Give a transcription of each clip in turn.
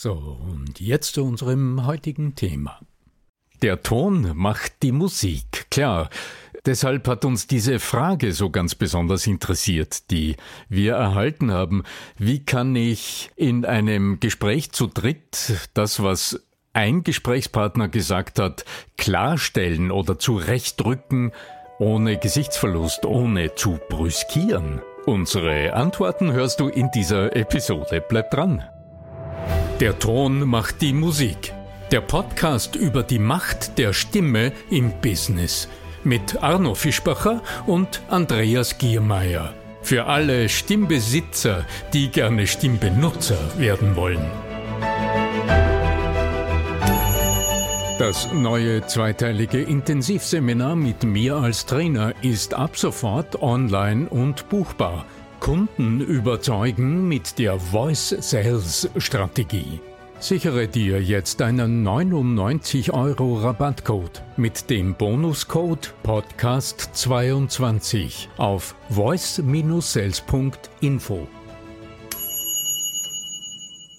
So, und jetzt zu unserem heutigen Thema. Der Ton macht die Musik, klar. Deshalb hat uns diese Frage so ganz besonders interessiert, die wir erhalten haben. Wie kann ich in einem Gespräch zu dritt das, was ein Gesprächspartner gesagt hat, klarstellen oder zurechtrücken, ohne Gesichtsverlust, ohne zu brüskieren? Unsere Antworten hörst du in dieser Episode. Bleib dran. Der Ton macht die Musik. Der Podcast über die Macht der Stimme im Business mit Arno Fischbacher und Andreas Giermeier. Für alle Stimmbesitzer, die gerne Stimmbenutzer werden wollen. Das neue zweiteilige Intensivseminar mit mir als Trainer ist ab sofort online und buchbar. Kunden überzeugen mit der Voice Sales Strategie. Sichere dir jetzt einen 99 Euro Rabattcode mit dem Bonuscode Podcast22 auf voice-sales.info.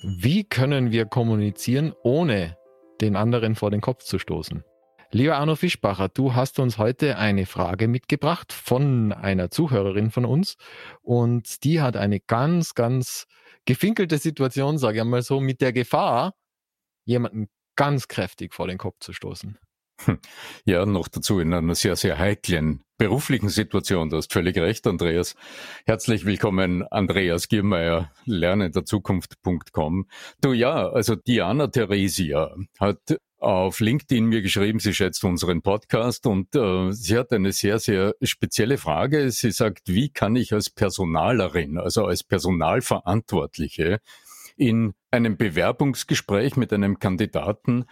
Wie können wir kommunizieren, ohne den anderen vor den Kopf zu stoßen? Lieber Arno Fischbacher, du hast uns heute eine Frage mitgebracht von einer Zuhörerin von uns und die hat eine ganz, ganz gefinkelte Situation, sage ich einmal so, mit der Gefahr, jemanden ganz kräftig vor den Kopf zu stoßen. Ja, noch dazu in einer sehr, sehr heiklen beruflichen Situation. Du hast völlig recht, Andreas. Herzlich willkommen, Andreas Giermeier, lernenderzukunft.com. Du ja, also Diana Theresia hat auf LinkedIn mir geschrieben, sie schätzt unseren Podcast und äh, sie hat eine sehr, sehr spezielle Frage. Sie sagt, wie kann ich als Personalerin, also als Personalverantwortliche in einem Bewerbungsgespräch mit einem Kandidaten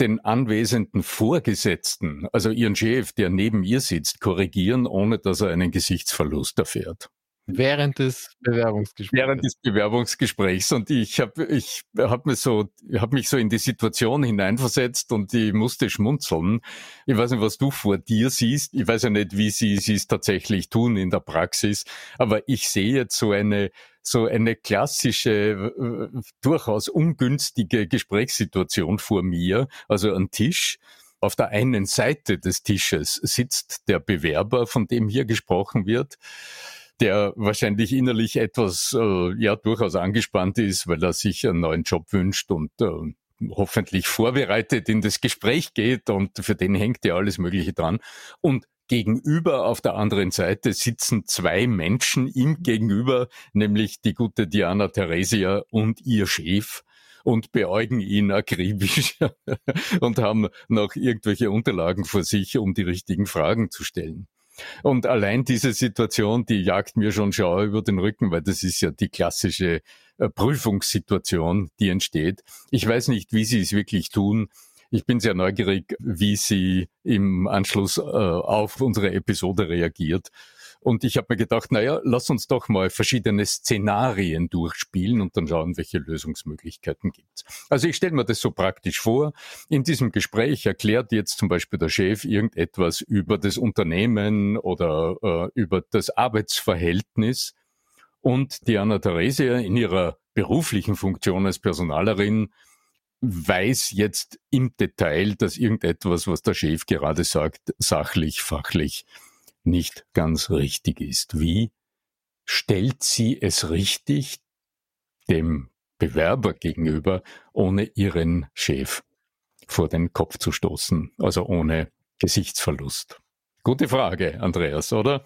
den anwesenden Vorgesetzten, also ihren Chef, der neben ihr sitzt, korrigieren, ohne dass er einen Gesichtsverlust erfährt. Während des Bewerbungsgesprächs. Während des Bewerbungsgesprächs. Und ich habe ich hab mich, so, hab mich so in die Situation hineinversetzt und ich musste schmunzeln. Ich weiß nicht, was du vor dir siehst. Ich weiß ja nicht, wie sie es tatsächlich tun in der Praxis. Aber ich sehe jetzt so eine, so eine klassische, durchaus ungünstige Gesprächssituation vor mir. Also ein Tisch. Auf der einen Seite des Tisches sitzt der Bewerber, von dem hier gesprochen wird der wahrscheinlich innerlich etwas, äh, ja, durchaus angespannt ist, weil er sich einen neuen Job wünscht und äh, hoffentlich vorbereitet in das Gespräch geht und für den hängt ja alles Mögliche dran. Und gegenüber auf der anderen Seite sitzen zwei Menschen ihm gegenüber, nämlich die gute Diana Theresia und ihr Chef und beäugen ihn akribisch und haben noch irgendwelche Unterlagen vor sich, um die richtigen Fragen zu stellen. Und allein diese Situation, die jagt mir schon Schauer über den Rücken, weil das ist ja die klassische äh, Prüfungssituation, die entsteht. Ich weiß nicht, wie Sie es wirklich tun. Ich bin sehr neugierig, wie sie im Anschluss äh, auf unsere Episode reagiert. Und ich habe mir gedacht, naja, lass uns doch mal verschiedene Szenarien durchspielen und dann schauen, welche Lösungsmöglichkeiten gibt's. Also ich stelle mir das so praktisch vor. In diesem Gespräch erklärt jetzt zum Beispiel der Chef irgendetwas über das Unternehmen oder äh, über das Arbeitsverhältnis. Und Diana Theresia in ihrer beruflichen Funktion als Personalerin weiß jetzt im Detail, dass irgendetwas, was der Chef gerade sagt, sachlich, fachlich nicht ganz richtig ist. Wie stellt sie es richtig dem Bewerber gegenüber, ohne ihren Chef vor den Kopf zu stoßen, also ohne Gesichtsverlust? Gute Frage, Andreas, oder?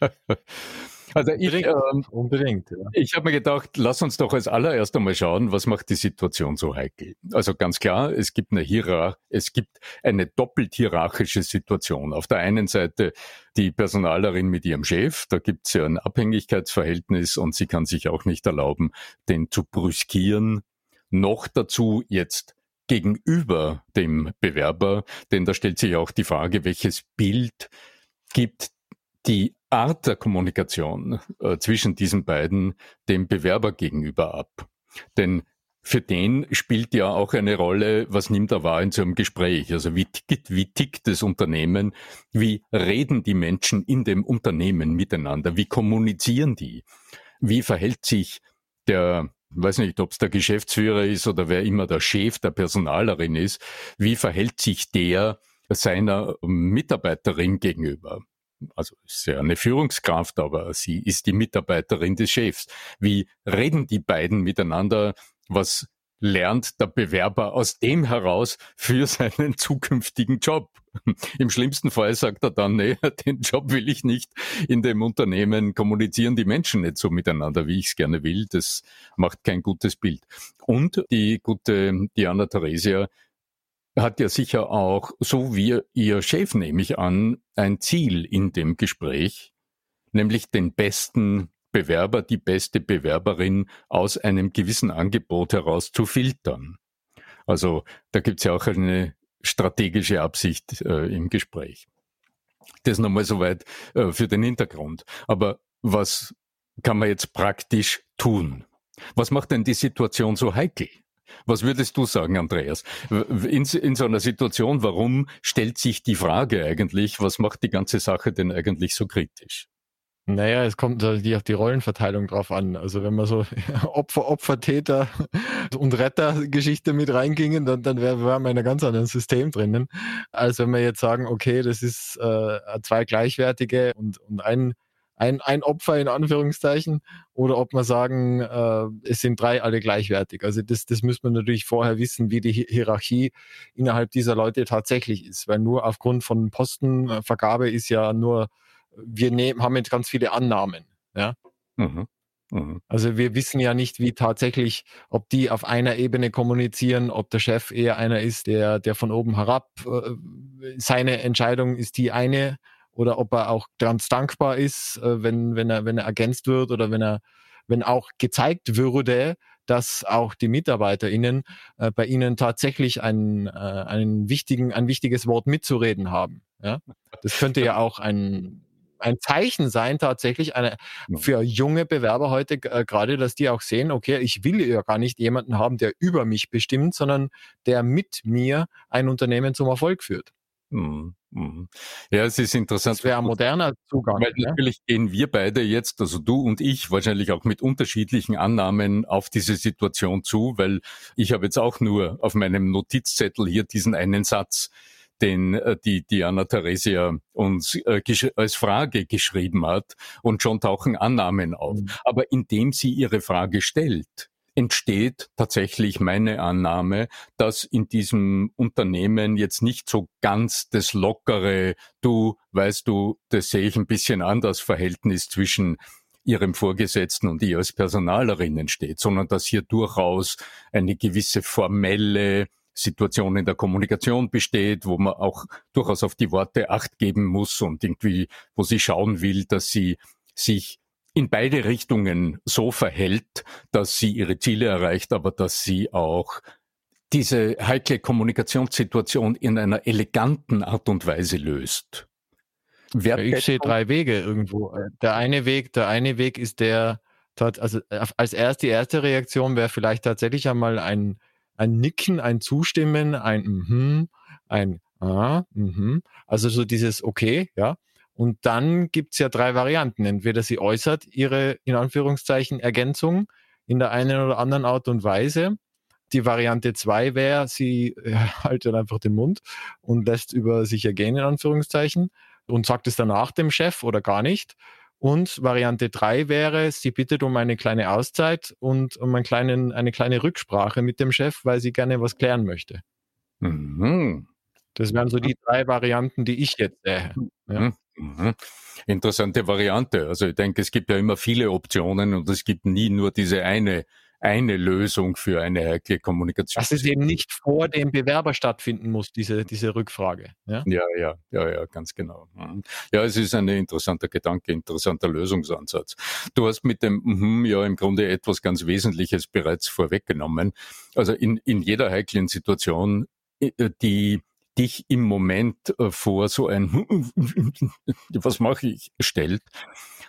Also ich, ähm, unbedingt. Ja. Ich habe mir gedacht, lass uns doch als allererst einmal schauen, was macht die Situation so heikel. Also ganz klar, es gibt eine Hierarch es gibt eine doppelt hierarchische Situation. Auf der einen Seite die Personalerin mit ihrem Chef, da gibt es ja ein Abhängigkeitsverhältnis und sie kann sich auch nicht erlauben, den zu brüskieren. Noch dazu jetzt gegenüber dem Bewerber, denn da stellt sich auch die Frage, welches Bild gibt die Art der Kommunikation äh, zwischen diesen beiden dem Bewerber gegenüber ab. Denn für den spielt ja auch eine Rolle, was nimmt er wahr in so einem Gespräch? Also wie tickt, wie tickt das Unternehmen? Wie reden die Menschen in dem Unternehmen miteinander? Wie kommunizieren die? Wie verhält sich der, weiß nicht, ob es der Geschäftsführer ist oder wer immer der Chef der Personalerin ist, wie verhält sich der seiner Mitarbeiterin gegenüber? Also ist ja eine Führungskraft, aber sie ist die Mitarbeiterin des Chefs. Wie reden die beiden miteinander? Was lernt der Bewerber aus dem heraus für seinen zukünftigen Job? Im schlimmsten Fall sagt er dann, nee, den Job will ich nicht. In dem Unternehmen kommunizieren die Menschen nicht so miteinander, wie ich es gerne will. Das macht kein gutes Bild. Und die gute Diana Theresia hat ja sicher auch, so wie ihr Chef nehme ich an, ein Ziel in dem Gespräch, nämlich den besten Bewerber, die beste Bewerberin aus einem gewissen Angebot heraus zu filtern. Also da gibt's ja auch eine strategische Absicht äh, im Gespräch. Das nochmal soweit äh, für den Hintergrund. Aber was kann man jetzt praktisch tun? Was macht denn die Situation so heikel? Was würdest du sagen, Andreas? In, in, so einer Situation, warum stellt sich die Frage eigentlich, was macht die ganze Sache denn eigentlich so kritisch? Naja, es kommt natürlich auf die Rollenverteilung drauf an. Also wenn man so Opfer, Opfer, Täter und Retter-Geschichte mit reingingen, dann, dann wären wir in einem ganz anderen System drinnen. Als wenn wir jetzt sagen, okay, das ist äh, zwei gleichwertige und, und ein ein, ein Opfer in Anführungszeichen oder ob man sagen, äh, es sind drei alle gleichwertig. Also das, das müsste man natürlich vorher wissen, wie die Hierarchie innerhalb dieser Leute tatsächlich ist, weil nur aufgrund von Postenvergabe ist ja nur, wir nehmen, haben jetzt ganz viele Annahmen. Ja? Mhm. Mhm. Also wir wissen ja nicht, wie tatsächlich, ob die auf einer Ebene kommunizieren, ob der Chef eher einer ist, der, der von oben herab, äh, seine Entscheidung ist die eine oder ob er auch ganz dankbar ist, äh, wenn, wenn, er, wenn er ergänzt wird oder wenn er, wenn auch gezeigt würde, dass auch die MitarbeiterInnen äh, bei ihnen tatsächlich ein, äh, einen wichtigen, ein wichtiges Wort mitzureden haben. Ja? Das könnte ja auch ein, ein Zeichen sein, tatsächlich eine, für junge Bewerber heute äh, gerade, dass die auch sehen, okay, ich will ja gar nicht jemanden haben, der über mich bestimmt, sondern der mit mir ein Unternehmen zum Erfolg führt. Mhm. Mhm. Ja, es ist interessant. Das wäre ein moderner Zugang. Weil ne? natürlich gehen wir beide jetzt, also du und ich, wahrscheinlich auch mit unterschiedlichen Annahmen auf diese Situation zu, weil ich habe jetzt auch nur auf meinem Notizzettel hier diesen einen Satz, den äh, die Diana Theresia uns äh, als Frage geschrieben hat und schon tauchen Annahmen auf. Mhm. Aber indem sie ihre Frage stellt, entsteht tatsächlich meine Annahme, dass in diesem Unternehmen jetzt nicht so ganz das lockere, du, weißt du, das sehe ich ein bisschen anders Verhältnis zwischen ihrem Vorgesetzten und ihr als Personalerin entsteht, sondern dass hier durchaus eine gewisse formelle Situation in der Kommunikation besteht, wo man auch durchaus auf die Worte acht geben muss und irgendwie, wo sie schauen will, dass sie sich in beide Richtungen so verhält, dass sie ihre Ziele erreicht, aber dass sie auch diese heikle Kommunikationssituation in einer eleganten Art und Weise löst. Wer ich sehe drei Wege irgendwo. Der eine Weg, der eine Weg ist der, also als erst die erste Reaktion wäre vielleicht tatsächlich einmal ein, ein Nicken, ein Zustimmen, ein mhm, ein ah, mhm. Also so dieses okay, ja. Und dann gibt's ja drei Varianten. Entweder sie äußert ihre, in Anführungszeichen, Ergänzung, in der einen oder anderen Art und Weise. Die Variante 2 wäre, sie äh, haltet einfach den Mund und lässt über sich ergehen, in Anführungszeichen, und sagt es danach dem Chef oder gar nicht. Und Variante 3 wäre, sie bittet um eine kleine Auszeit und um einen kleinen, eine kleine Rücksprache mit dem Chef, weil sie gerne was klären möchte. Mhm. Das wären so die drei Varianten, die ich jetzt sehe. Ja. Mhm. Interessante Variante. Also ich denke, es gibt ja immer viele Optionen und es gibt nie nur diese eine eine Lösung für eine heikle Kommunikation. Dass es eben nicht vor dem Bewerber stattfinden muss, diese, diese Rückfrage. Ja? ja, ja, ja, ja, ganz genau. Mhm. Ja, es ist ein interessanter Gedanke, interessanter Lösungsansatz. Du hast mit dem mm, ja im Grunde etwas ganz Wesentliches bereits vorweggenommen. Also in, in jeder heiklen Situation, äh, die dich im Moment äh, vor so ein was mache ich stellt,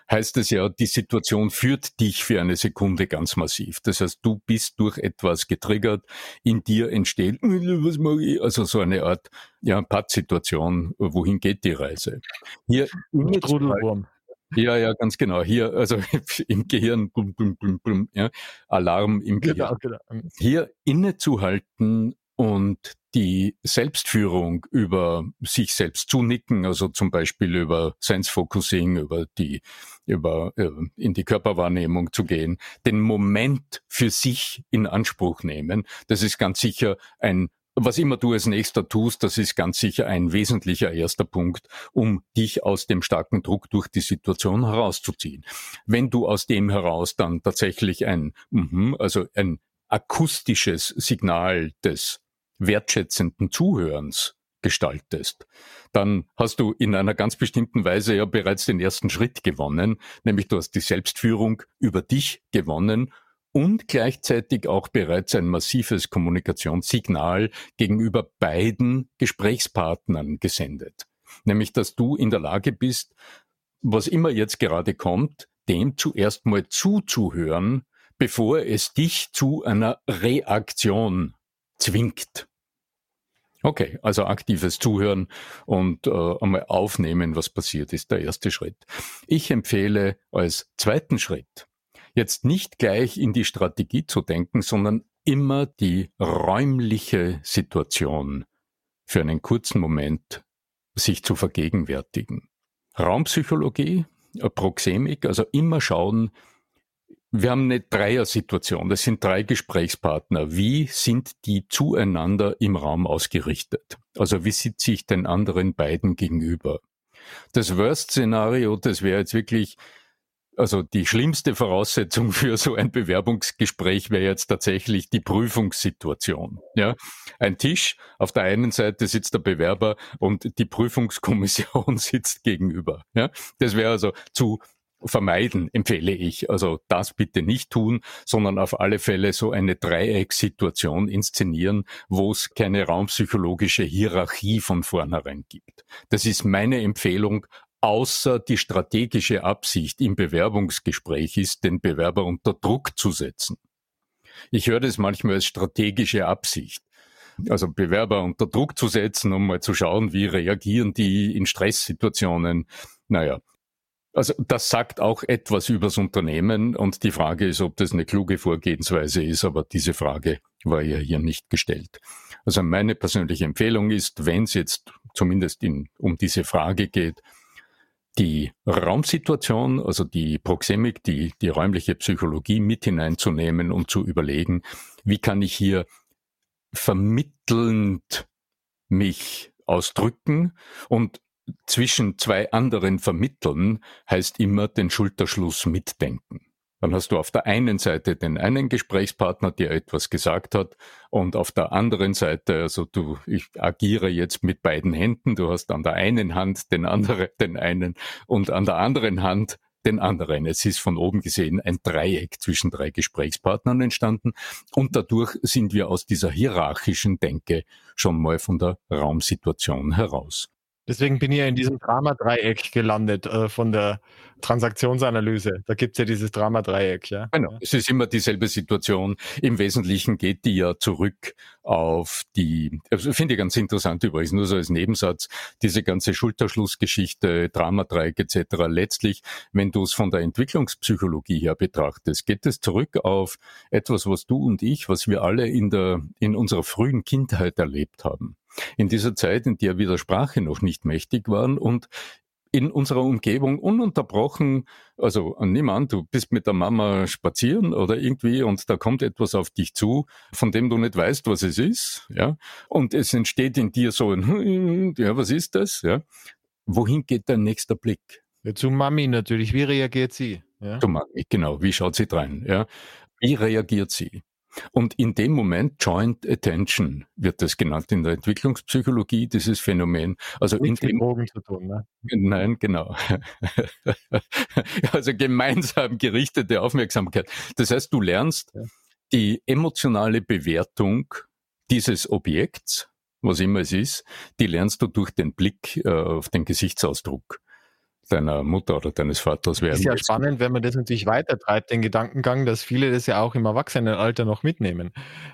heißt es ja, die Situation führt dich für eine Sekunde ganz massiv. Das heißt, du bist durch etwas getriggert, in dir entsteht, was mache ich? Also so eine Art ja, Pattsituation, wohin geht die Reise? Hier Strudelwurm. Ja, ja, ganz genau. Hier, also im Gehirn, blum, blum, blum, blum, ja, Alarm im genau, Gehirn. Genau. Hier innezuhalten und die Selbstführung über sich selbst zunicken, also zum Beispiel über Sense Focusing, über die, über äh, in die Körperwahrnehmung zu gehen, den Moment für sich in Anspruch nehmen. Das ist ganz sicher ein was immer du als nächster tust, das ist ganz sicher ein wesentlicher erster Punkt, um dich aus dem starken Druck durch die Situation herauszuziehen. Wenn du aus dem heraus dann tatsächlich ein, also ein akustisches Signal des wertschätzenden Zuhörens gestaltest, dann hast du in einer ganz bestimmten Weise ja bereits den ersten Schritt gewonnen, nämlich du hast die Selbstführung über dich gewonnen und gleichzeitig auch bereits ein massives Kommunikationssignal gegenüber beiden Gesprächspartnern gesendet. Nämlich, dass du in der Lage bist, was immer jetzt gerade kommt, dem zuerst mal zuzuhören, bevor es dich zu einer Reaktion zwingt. Okay, also aktives Zuhören und äh, einmal aufnehmen, was passiert ist, der erste Schritt. Ich empfehle als zweiten Schritt, jetzt nicht gleich in die Strategie zu denken, sondern immer die räumliche Situation für einen kurzen Moment sich zu vergegenwärtigen. Raumpsychologie, Proxemik, also immer schauen, wir haben eine Dreier-Situation. Das sind drei Gesprächspartner. Wie sind die zueinander im Raum ausgerichtet? Also wie sitze ich den anderen beiden gegenüber? Das Worst-Szenario, das wäre jetzt wirklich, also die schlimmste Voraussetzung für so ein Bewerbungsgespräch wäre jetzt tatsächlich die Prüfungssituation. Ja, ein Tisch, auf der einen Seite sitzt der Bewerber und die Prüfungskommission sitzt gegenüber. Ja, das wäre also zu vermeiden, empfehle ich. Also das bitte nicht tun, sondern auf alle Fälle so eine Dreiecksituation inszenieren, wo es keine raumpsychologische Hierarchie von vornherein gibt. Das ist meine Empfehlung, außer die strategische Absicht im Bewerbungsgespräch ist, den Bewerber unter Druck zu setzen. Ich höre das manchmal als strategische Absicht also Bewerber unter Druck zu setzen, um mal zu schauen, wie reagieren die in Stresssituationen. Naja, also das sagt auch etwas übers Unternehmen und die Frage ist, ob das eine kluge Vorgehensweise ist, aber diese Frage war ja hier nicht gestellt. Also meine persönliche Empfehlung ist, wenn es jetzt zumindest in, um diese Frage geht, die Raumsituation, also die Proxemik, die, die räumliche Psychologie mit hineinzunehmen und zu überlegen, wie kann ich hier vermittelnd mich ausdrücken und zwischen zwei anderen vermitteln, heißt immer den Schulterschluss mitdenken. Dann hast du auf der einen Seite den einen Gesprächspartner, der etwas gesagt hat, und auf der anderen Seite, also du, ich agiere jetzt mit beiden Händen, du hast an der einen Hand den anderen, den einen und an der anderen Hand den anderen. Es ist von oben gesehen ein Dreieck zwischen drei Gesprächspartnern entstanden und dadurch sind wir aus dieser hierarchischen Denke schon mal von der Raumsituation heraus. Deswegen bin ich ja in diesem Drama-Dreieck gelandet äh, von der Transaktionsanalyse. Da gibt's ja dieses Drama-Dreieck. Ja? Genau, es ist immer dieselbe Situation. Im Wesentlichen geht die ja zurück auf die, also finde ich ganz interessant übrigens, nur so als Nebensatz, diese ganze Schulterschlussgeschichte, Drama-Dreieck etc. Letztlich, wenn du es von der Entwicklungspsychologie her betrachtest, geht es zurück auf etwas, was du und ich, was wir alle in der, in unserer frühen Kindheit erlebt haben in dieser Zeit, in der wir der Sprache noch nicht mächtig waren und in unserer Umgebung ununterbrochen, also nimm an, du bist mit der Mama spazieren oder irgendwie und da kommt etwas auf dich zu, von dem du nicht weißt, was es ist, ja, und es entsteht in dir so ein, ja, was ist das, ja, wohin geht dein nächster Blick? Ja, zu Mami natürlich, wie reagiert sie? Ja? Zu Mami, genau, wie schaut sie rein, ja, wie reagiert sie? Und in dem Moment Joint Attention wird das genannt in der Entwicklungspsychologie, dieses Phänomen. Also in dem Drogen zu tun, ne? Nein, genau. also gemeinsam gerichtete Aufmerksamkeit. Das heißt, du lernst ja. die emotionale Bewertung dieses Objekts, was immer es ist, die lernst du durch den Blick äh, auf den Gesichtsausdruck deiner Mutter oder deines Vaters werden. Das ist ja spannend, wenn man das natürlich weitertreibt, den Gedankengang, dass viele das ja auch im Erwachsenenalter noch mitnehmen.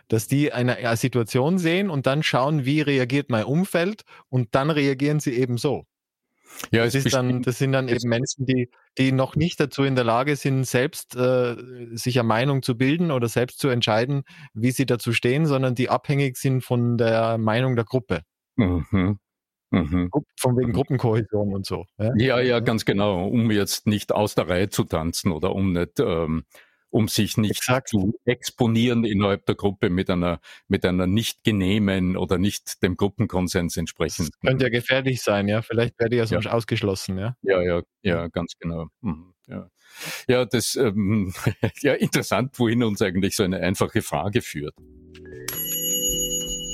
Dass die eine, eine Situation sehen und dann schauen, wie reagiert mein Umfeld und dann reagieren sie eben so. Ja, das, ist dann, das sind dann eben Menschen, die, die noch nicht dazu in der Lage sind, selbst äh, sich eine Meinung zu bilden oder selbst zu entscheiden, wie sie dazu stehen, sondern die abhängig sind von der Meinung der Gruppe. Mhm. Mhm. Von wegen mhm. Gruppenkohäsion und so. Ja? ja, ja, ganz genau. Um jetzt nicht aus der Reihe zu tanzen oder um nicht, ähm, um sich nicht Exakt. zu exponieren innerhalb der Gruppe mit einer, mit einer nicht genehmen oder nicht dem Gruppenkonsens entsprechend. Könnte ja gefährlich sein, ja. Vielleicht werde ich ja sonst ausgeschlossen, ja. Ja, ja, ja, ganz genau. Mhm. Ja. ja, das, ähm, ja, interessant, wohin uns eigentlich so eine einfache Frage führt.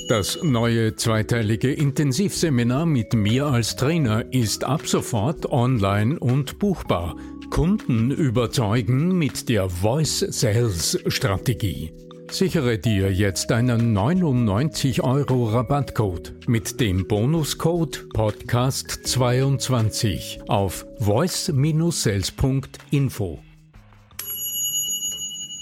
Das neue zweiteilige Intensivseminar mit mir als Trainer ist ab sofort online und buchbar. Kunden überzeugen mit der Voice Sales Strategie. Sichere dir jetzt einen 99 Euro Rabattcode mit dem Bonuscode Podcast22 auf voice-sales.info.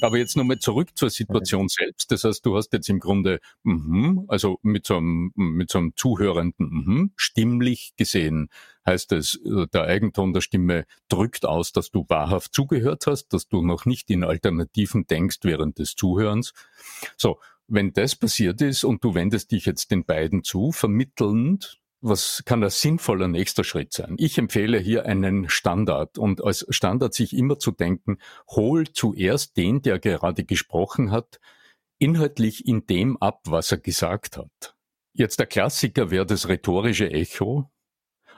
Aber jetzt nochmal zurück zur Situation selbst. Das heißt, du hast jetzt im Grunde, mm also mit so einem, mit so einem zuhörenden mm stimmlich gesehen, heißt es, äh, der Eigenton der Stimme drückt aus, dass du wahrhaft zugehört hast, dass du noch nicht in Alternativen denkst während des Zuhörens. So, wenn das passiert ist und du wendest dich jetzt den beiden zu, vermittelnd, was kann ein sinnvoller nächster Schritt sein? Ich empfehle hier einen Standard und als Standard sich immer zu denken, hol zuerst den, der gerade gesprochen hat, inhaltlich in dem ab, was er gesagt hat. Jetzt der Klassiker wäre das rhetorische Echo.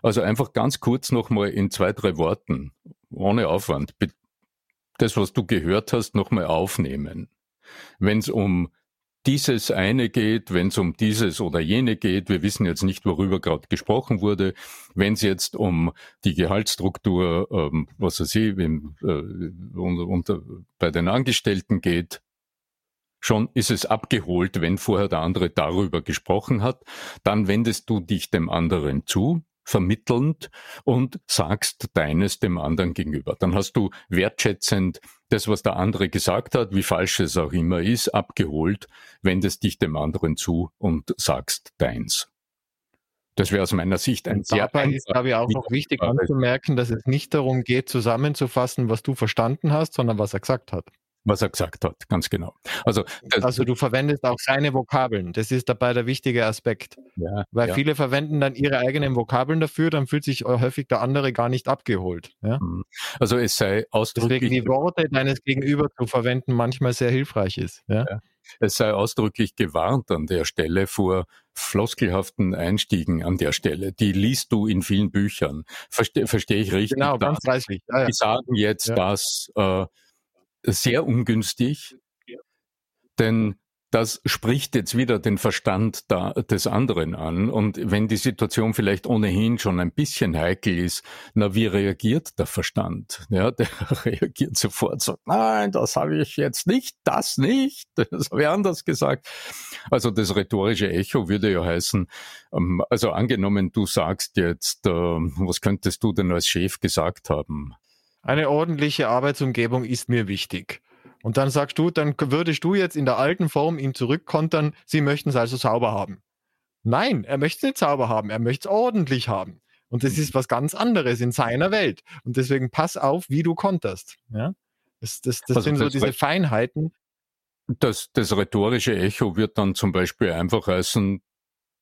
Also einfach ganz kurz nochmal in zwei, drei Worten, ohne Aufwand, das, was du gehört hast, nochmal aufnehmen. Wenn es um dieses eine geht, wenn es um dieses oder jene geht. Wir wissen jetzt nicht, worüber gerade gesprochen wurde. Wenn es jetzt um die Gehaltsstruktur, ähm, was weiß ich, im, äh, unter, unter, bei den Angestellten geht, schon ist es abgeholt, wenn vorher der andere darüber gesprochen hat. Dann wendest du dich dem anderen zu vermittelnd und sagst deines dem anderen gegenüber. Dann hast du wertschätzend das, was der andere gesagt hat, wie falsch es auch immer ist, abgeholt, wendest dich dem anderen zu und sagst deins. Das wäre aus meiner Sicht ein und sehr Dabei ist, glaube ich, auch noch wichtig anzumerken, dass es nicht darum geht, zusammenzufassen, was du verstanden hast, sondern was er gesagt hat was er gesagt hat, ganz genau. Also, also du verwendest auch seine Vokabeln. Das ist dabei der wichtige Aspekt. Ja, Weil ja. viele verwenden dann ihre eigenen Vokabeln dafür, dann fühlt sich häufig der andere gar nicht abgeholt. Ja? Mhm. Also es sei ausdrücklich. Deswegen die Worte deines Gegenüber zu verwenden manchmal sehr hilfreich ist. Es sei ausdrücklich gewarnt an der Stelle vor floskelhaften Einstiegen an der Stelle. Die liest du in vielen Büchern. Verstehe versteh ich richtig? Genau, ganz preislich. Ja, die sagen jetzt, dass äh, sehr ungünstig, denn das spricht jetzt wieder den Verstand da, des anderen an. Und wenn die Situation vielleicht ohnehin schon ein bisschen heikel ist, na, wie reagiert der Verstand? Ja, der reagiert sofort, sagt, nein, das habe ich jetzt nicht, das nicht, das habe ich anders gesagt. Also das rhetorische Echo würde ja heißen, ähm, also angenommen, du sagst jetzt, ähm, was könntest du denn als Chef gesagt haben? Eine ordentliche Arbeitsumgebung ist mir wichtig. Und dann sagst du, dann würdest du jetzt in der alten Form ihm zurückkontern, sie möchten es also sauber haben. Nein, er möchte es nicht sauber haben, er möchte es ordentlich haben. Und das ist was ganz anderes in seiner Welt. Und deswegen pass auf, wie du konterst. Ja? Das, das, das also sind das so diese Feinheiten. Das, das rhetorische Echo wird dann zum Beispiel einfach heißen,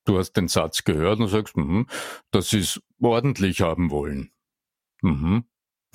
du hast den Satz gehört und sagst, mh, das ist ordentlich haben wollen. Mhm.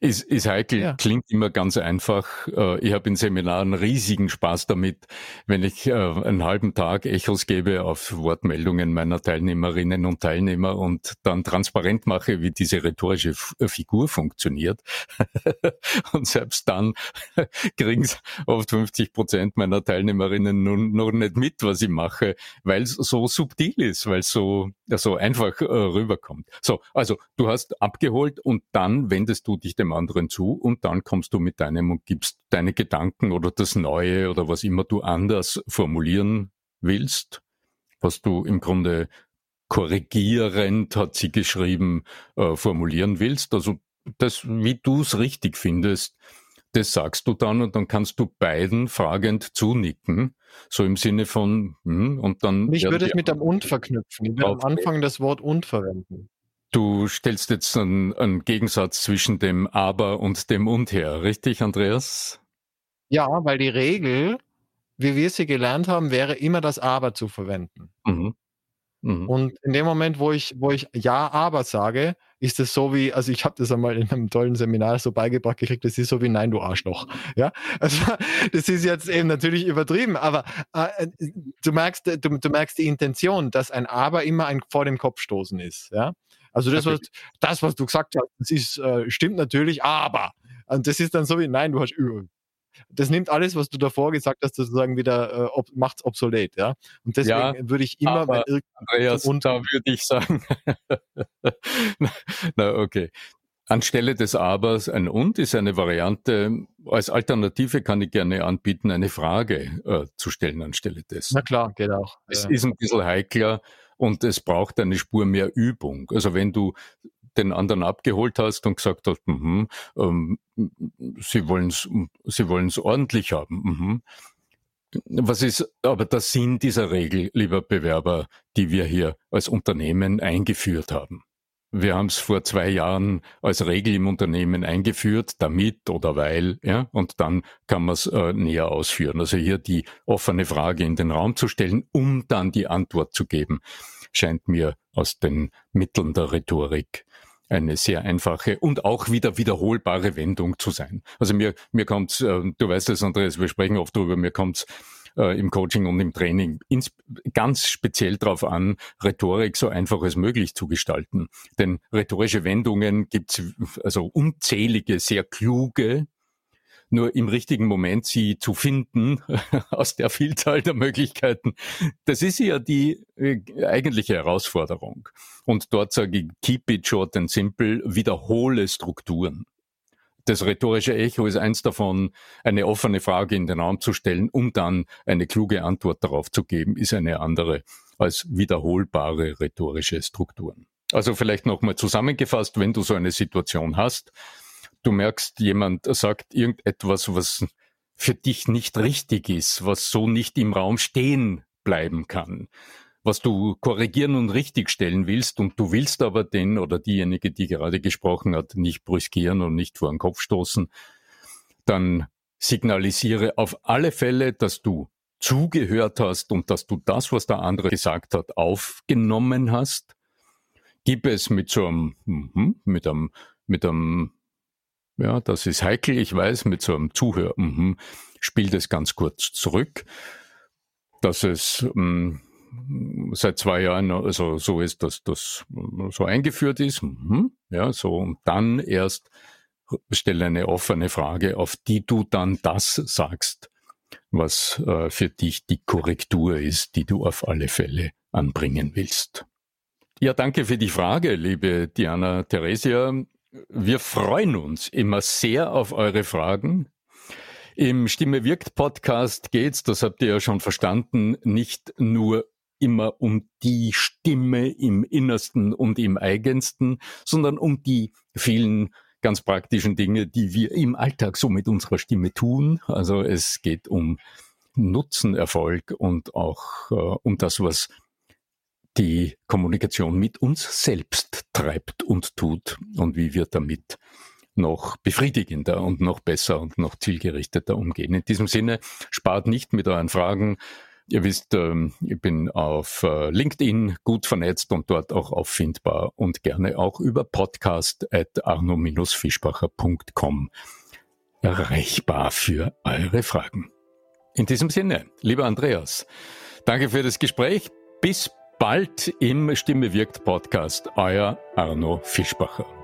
Ist, ist heikel, ja. klingt immer ganz einfach. Äh, ich habe in Seminaren riesigen Spaß damit, wenn ich äh, einen halben Tag Echos gebe auf Wortmeldungen meiner Teilnehmerinnen und Teilnehmer und dann transparent mache, wie diese rhetorische äh, Figur funktioniert. und selbst dann kriegen es oft 50 Prozent meiner Teilnehmerinnen nun noch nicht mit, was ich mache, weil es so subtil ist, weil es so, so einfach rüberkommt. So, also du hast abgeholt und dann wendest du dich dem dem anderen zu und dann kommst du mit deinem und gibst deine Gedanken oder das Neue oder was immer du anders formulieren willst, was du im Grunde korrigierend, hat sie geschrieben, äh, formulieren willst. Also das, wie du es richtig findest, das sagst du dann und dann kannst du beiden fragend zunicken, so im Sinne von, hm, und dann. Ich würde es mit dem und verknüpfen. Ich würde am Anfang das Wort und verwenden. Du stellst jetzt einen, einen, Gegensatz zwischen dem Aber und dem Und her, richtig, Andreas? Ja, weil die Regel, wie wir sie gelernt haben, wäre immer das Aber zu verwenden. Mhm. Mhm. Und in dem Moment, wo ich, wo ich Ja, aber sage, ist es so wie, also ich habe das einmal in einem tollen Seminar so beigebracht gekriegt, das ist so wie Nein, du Arschloch. Ja, also das ist jetzt eben natürlich übertrieben, aber äh, du merkst, du, du merkst die Intention, dass ein Aber immer ein vor dem Kopf stoßen ist. Ja, also das, was, das, was du gesagt hast, das ist, äh, stimmt natürlich, aber. Und das ist dann so wie, nein, du hast das nimmt alles, was du davor gesagt hast, sozusagen wieder äh, ob, macht's obsolet, ja. Und deswegen ja, würde ich immer, aber, wenn Andreas, und da würde ich sagen, na okay. Anstelle des Abers ein Und ist eine Variante. Als Alternative kann ich gerne anbieten, eine Frage äh, zu stellen anstelle des. Na klar, geht auch. Es ja. ist ein bisschen heikler und es braucht eine Spur mehr Übung. Also wenn du den anderen abgeholt hast und gesagt hast, mh, ähm, sie wollen es sie wollen's ordentlich haben. Mh. Was ist aber der Sinn dieser Regel, lieber Bewerber, die wir hier als Unternehmen eingeführt haben? Wir haben es vor zwei Jahren als Regel im Unternehmen eingeführt, damit oder weil, ja, und dann kann man es äh, näher ausführen. Also hier die offene Frage in den Raum zu stellen, um dann die Antwort zu geben, scheint mir aus den Mitteln der Rhetorik eine sehr einfache und auch wieder wiederholbare Wendung zu sein. Also mir, mir kommt's, äh, du weißt es, Andreas, wir sprechen oft darüber, mir kommt's äh, im Coaching und im Training ins, ganz speziell darauf an, Rhetorik so einfach als möglich zu gestalten. Denn rhetorische Wendungen gibt's also unzählige, sehr kluge, nur im richtigen Moment sie zu finden aus der Vielzahl der Möglichkeiten, das ist ja die äh, eigentliche Herausforderung. Und dort sage ich, keep it short and simple, wiederhole Strukturen. Das rhetorische Echo ist eins davon, eine offene Frage in den Raum zu stellen, um dann eine kluge Antwort darauf zu geben, ist eine andere als wiederholbare rhetorische Strukturen. Also vielleicht nochmal zusammengefasst, wenn du so eine Situation hast, du merkst, jemand sagt irgendetwas, was für dich nicht richtig ist, was so nicht im Raum stehen bleiben kann, was du korrigieren und richtigstellen willst und du willst aber den oder diejenige, die gerade gesprochen hat, nicht brüskieren und nicht vor den Kopf stoßen, dann signalisiere auf alle Fälle, dass du zugehört hast und dass du das, was der andere gesagt hat, aufgenommen hast. Gib es mit so einem, mhm, mit einem, mit einem ja, das ist heikel, ich weiß, mit so einem Zuhör, mhm, spielt es ganz kurz zurück, dass es mm, seit zwei Jahren also so ist, dass das so eingeführt ist, mhm, ja, so und dann erst stelle eine offene Frage, auf die du dann das sagst, was äh, für dich die Korrektur ist, die du auf alle Fälle anbringen willst. Ja, danke für die Frage, liebe Diana Theresia. Wir freuen uns immer sehr auf eure Fragen. Im Stimme wirkt Podcast geht's, das habt ihr ja schon verstanden, nicht nur immer um die Stimme im Innersten und im Eigensten, sondern um die vielen ganz praktischen Dinge, die wir im Alltag so mit unserer Stimme tun. Also es geht um Nutzenerfolg und auch äh, um das, was die Kommunikation mit uns selbst treibt und tut und wie wir damit noch befriedigender und noch besser und noch zielgerichteter umgehen. In diesem Sinne, spart nicht mit euren Fragen. Ihr wisst, ähm, ich bin auf äh, LinkedIn gut vernetzt und dort auch auffindbar und gerne auch über podcast at arno-fischbacher.com erreichbar für eure Fragen. In diesem Sinne, lieber Andreas, danke für das Gespräch. Bis bald im Stimme wirkt Podcast. Euer Arno Fischbacher.